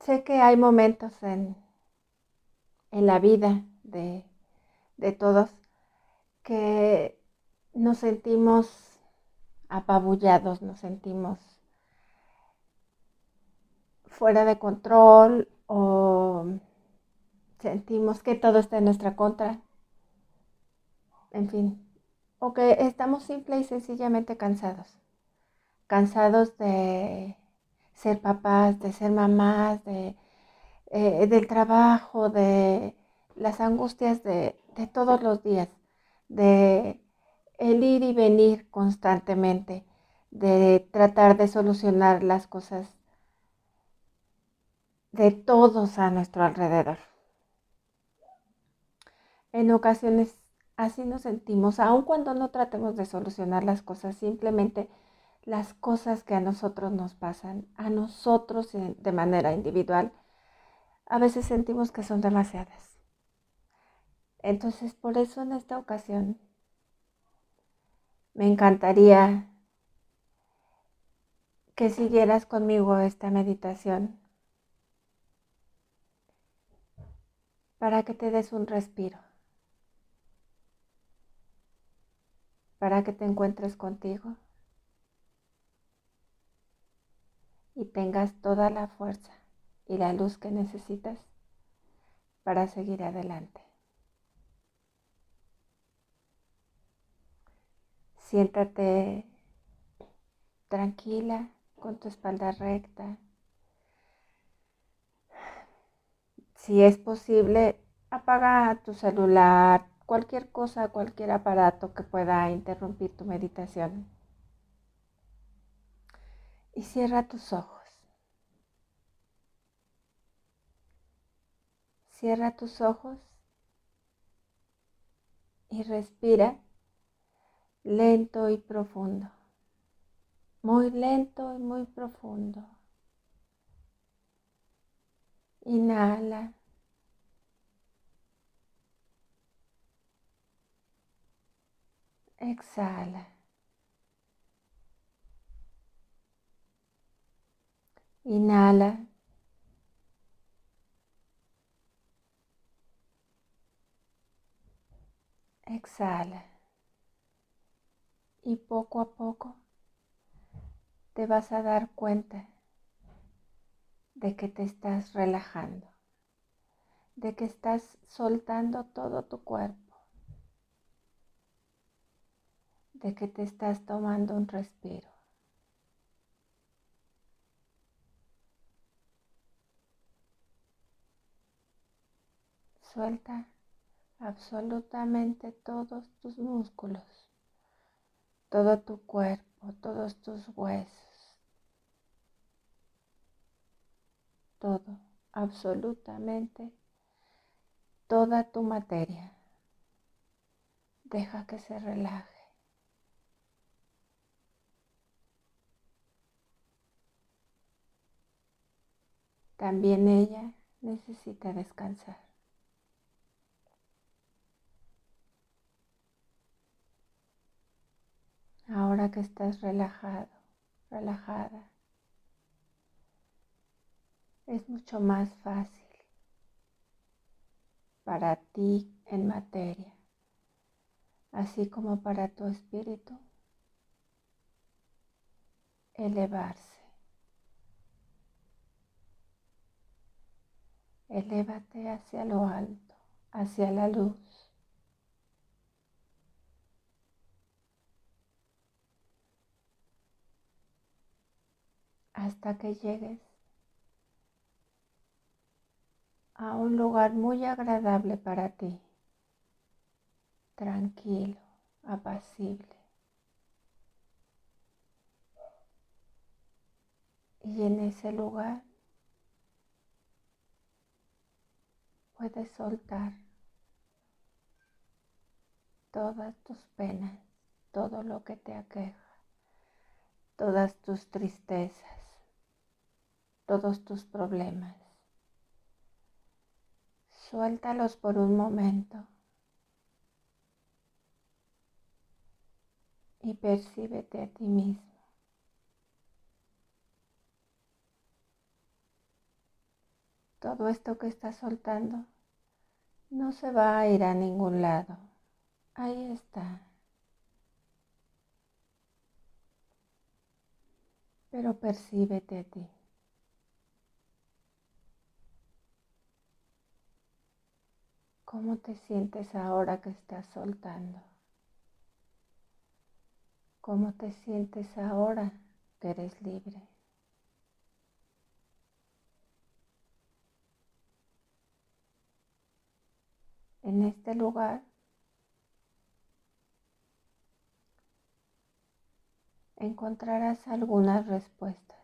sé que hay momentos en, en la vida de, de todos que nos sentimos apabullados, nos sentimos fuera de control o sentimos que todo está en nuestra contra. En fin, o que estamos simple y sencillamente cansados. Cansados de ser papás, de ser mamás, de, eh, del trabajo, de las angustias de, de todos los días, de el ir y venir constantemente, de tratar de solucionar las cosas de todos a nuestro alrededor. En ocasiones así nos sentimos, aun cuando no tratemos de solucionar las cosas, simplemente las cosas que a nosotros nos pasan, a nosotros de manera individual, a veces sentimos que son demasiadas. Entonces, por eso en esta ocasión me encantaría que siguieras conmigo esta meditación para que te des un respiro, para que te encuentres contigo y tengas toda la fuerza y la luz que necesitas para seguir adelante. Siéntate tranquila con tu espalda recta Si es posible, apaga tu celular, cualquier cosa, cualquier aparato que pueda interrumpir tu meditación. Y cierra tus ojos. Cierra tus ojos y respira lento y profundo. Muy lento y muy profundo. Inhala. Exhala. Inhala. Exhala. Y poco a poco te vas a dar cuenta de que te estás relajando, de que estás soltando todo tu cuerpo. de que te estás tomando un respiro. Suelta absolutamente todos tus músculos, todo tu cuerpo, todos tus huesos, todo, absolutamente toda tu materia. Deja que se relaje. También ella necesita descansar. Ahora que estás relajado, relajada, es mucho más fácil para ti en materia, así como para tu espíritu, elevarse. Elévate hacia lo alto, hacia la luz. hasta que llegues a un lugar muy agradable para ti, tranquilo, apacible. Y en ese lugar puedes soltar todas tus penas, todo lo que te aqueja, todas tus tristezas todos tus problemas. Suéltalos por un momento y percíbete a ti mismo. Todo esto que estás soltando no se va a ir a ningún lado. Ahí está. Pero percíbete a ti. ¿Cómo te sientes ahora que estás soltando? ¿Cómo te sientes ahora que eres libre? En este lugar encontrarás algunas respuestas.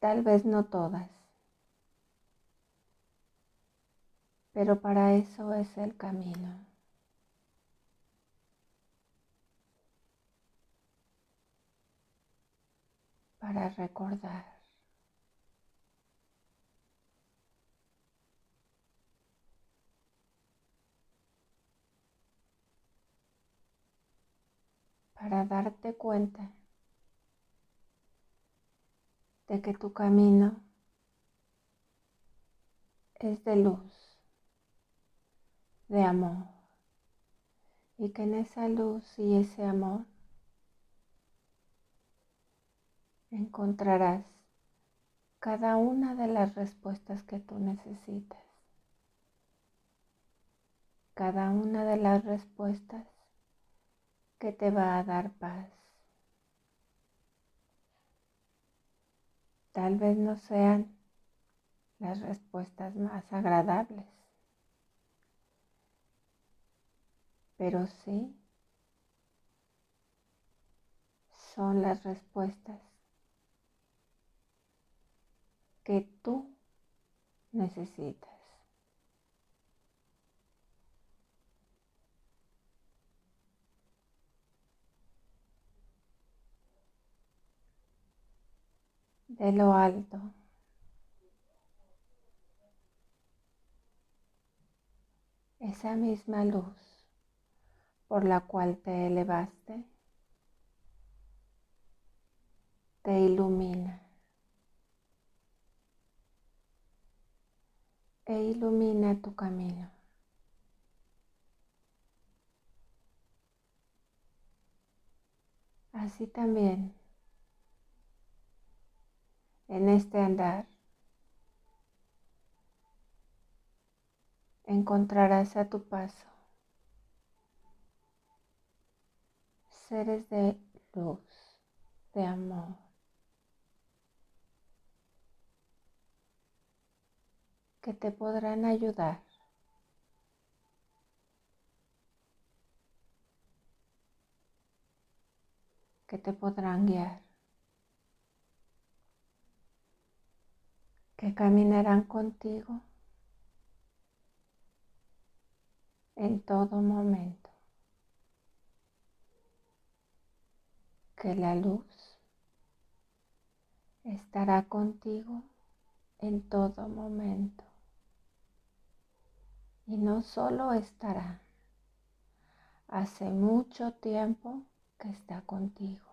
Tal vez no todas, pero para eso es el camino. Para recordar. para darte cuenta de que tu camino es de luz, de amor, y que en esa luz y ese amor encontrarás cada una de las respuestas que tú necesitas, cada una de las respuestas que te va a dar paz. Tal vez no sean las respuestas más agradables, pero sí son las respuestas que tú necesitas. De lo alto. Esa misma luz por la cual te elevaste te ilumina e ilumina tu camino. Así también en este andar. Encontrarás a tu paso seres de luz, de amor. que te podrán ayudar que te podrán guiar. Que caminarán contigo en todo momento. Que la luz estará contigo en todo momento. Y no solo estará, hace mucho tiempo que está contigo.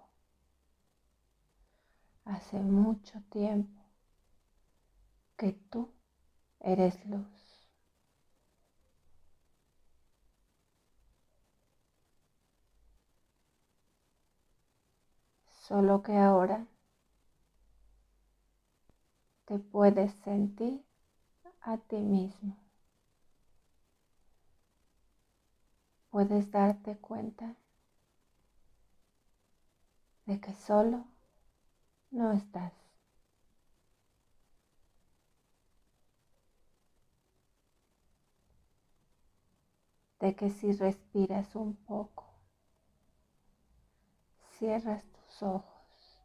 Hace mucho tiempo que tú eres luz. Solo que ahora te puedes sentir a ti mismo. Puedes darte cuenta de que solo no estás. de que si respiras un poco, cierras tus ojos.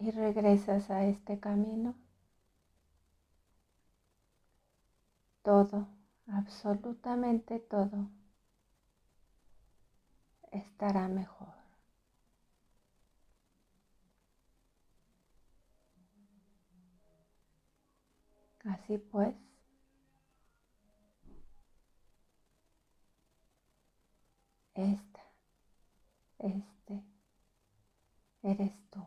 Y regresas a este camino. Todo, absolutamente todo, estará mejor. Así pues, esta, este, eres tú.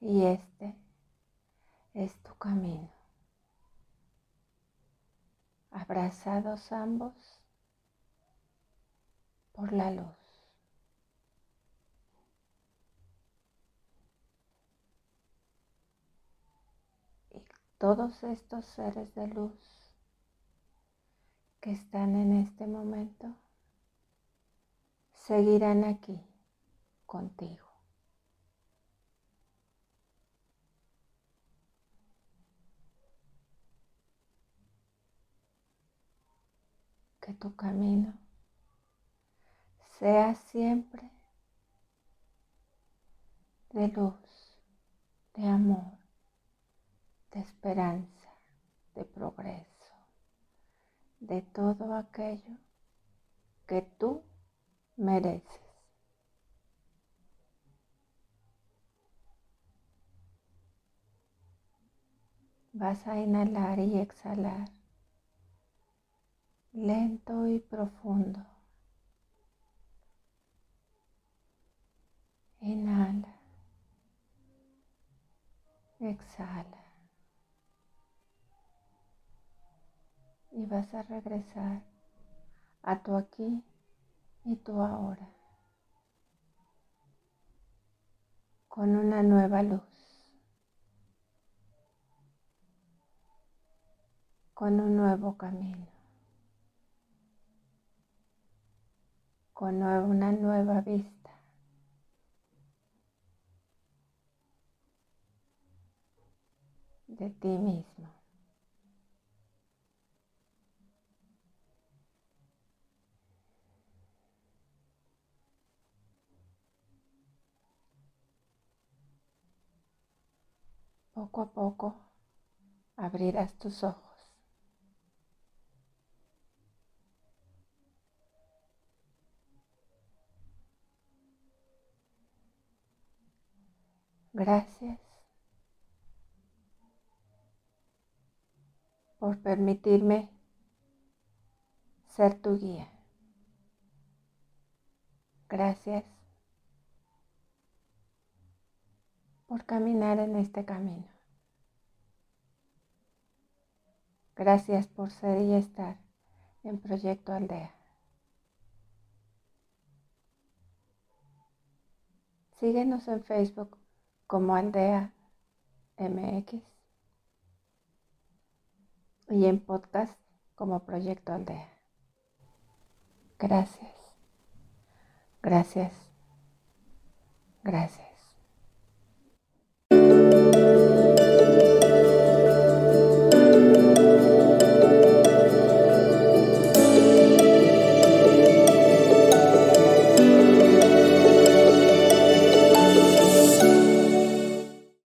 Y este es tu camino. Abrazados ambos por la luz. Y todos estos seres de luz que están en este momento seguirán aquí contigo. Que tu camino sea siempre de luz, de amor, de esperanza, de progreso, de todo aquello que tú mereces. Vas a inhalar y exhalar lento y profundo. Inhala. Exhala. Y vas a regresar a tu aquí y tu ahora. Con una nueva luz. Con un nuevo camino. Con una nueva vista. de ti mismo. Poco a poco abrirás tus ojos. Gracias por permitirme ser tu guía. Gracias por caminar en este camino. Gracias por ser y estar en Proyecto Aldea. Síguenos en Facebook como Aldea MX y en podcast como Proyecto Aldea. Gracias. Gracias. Gracias.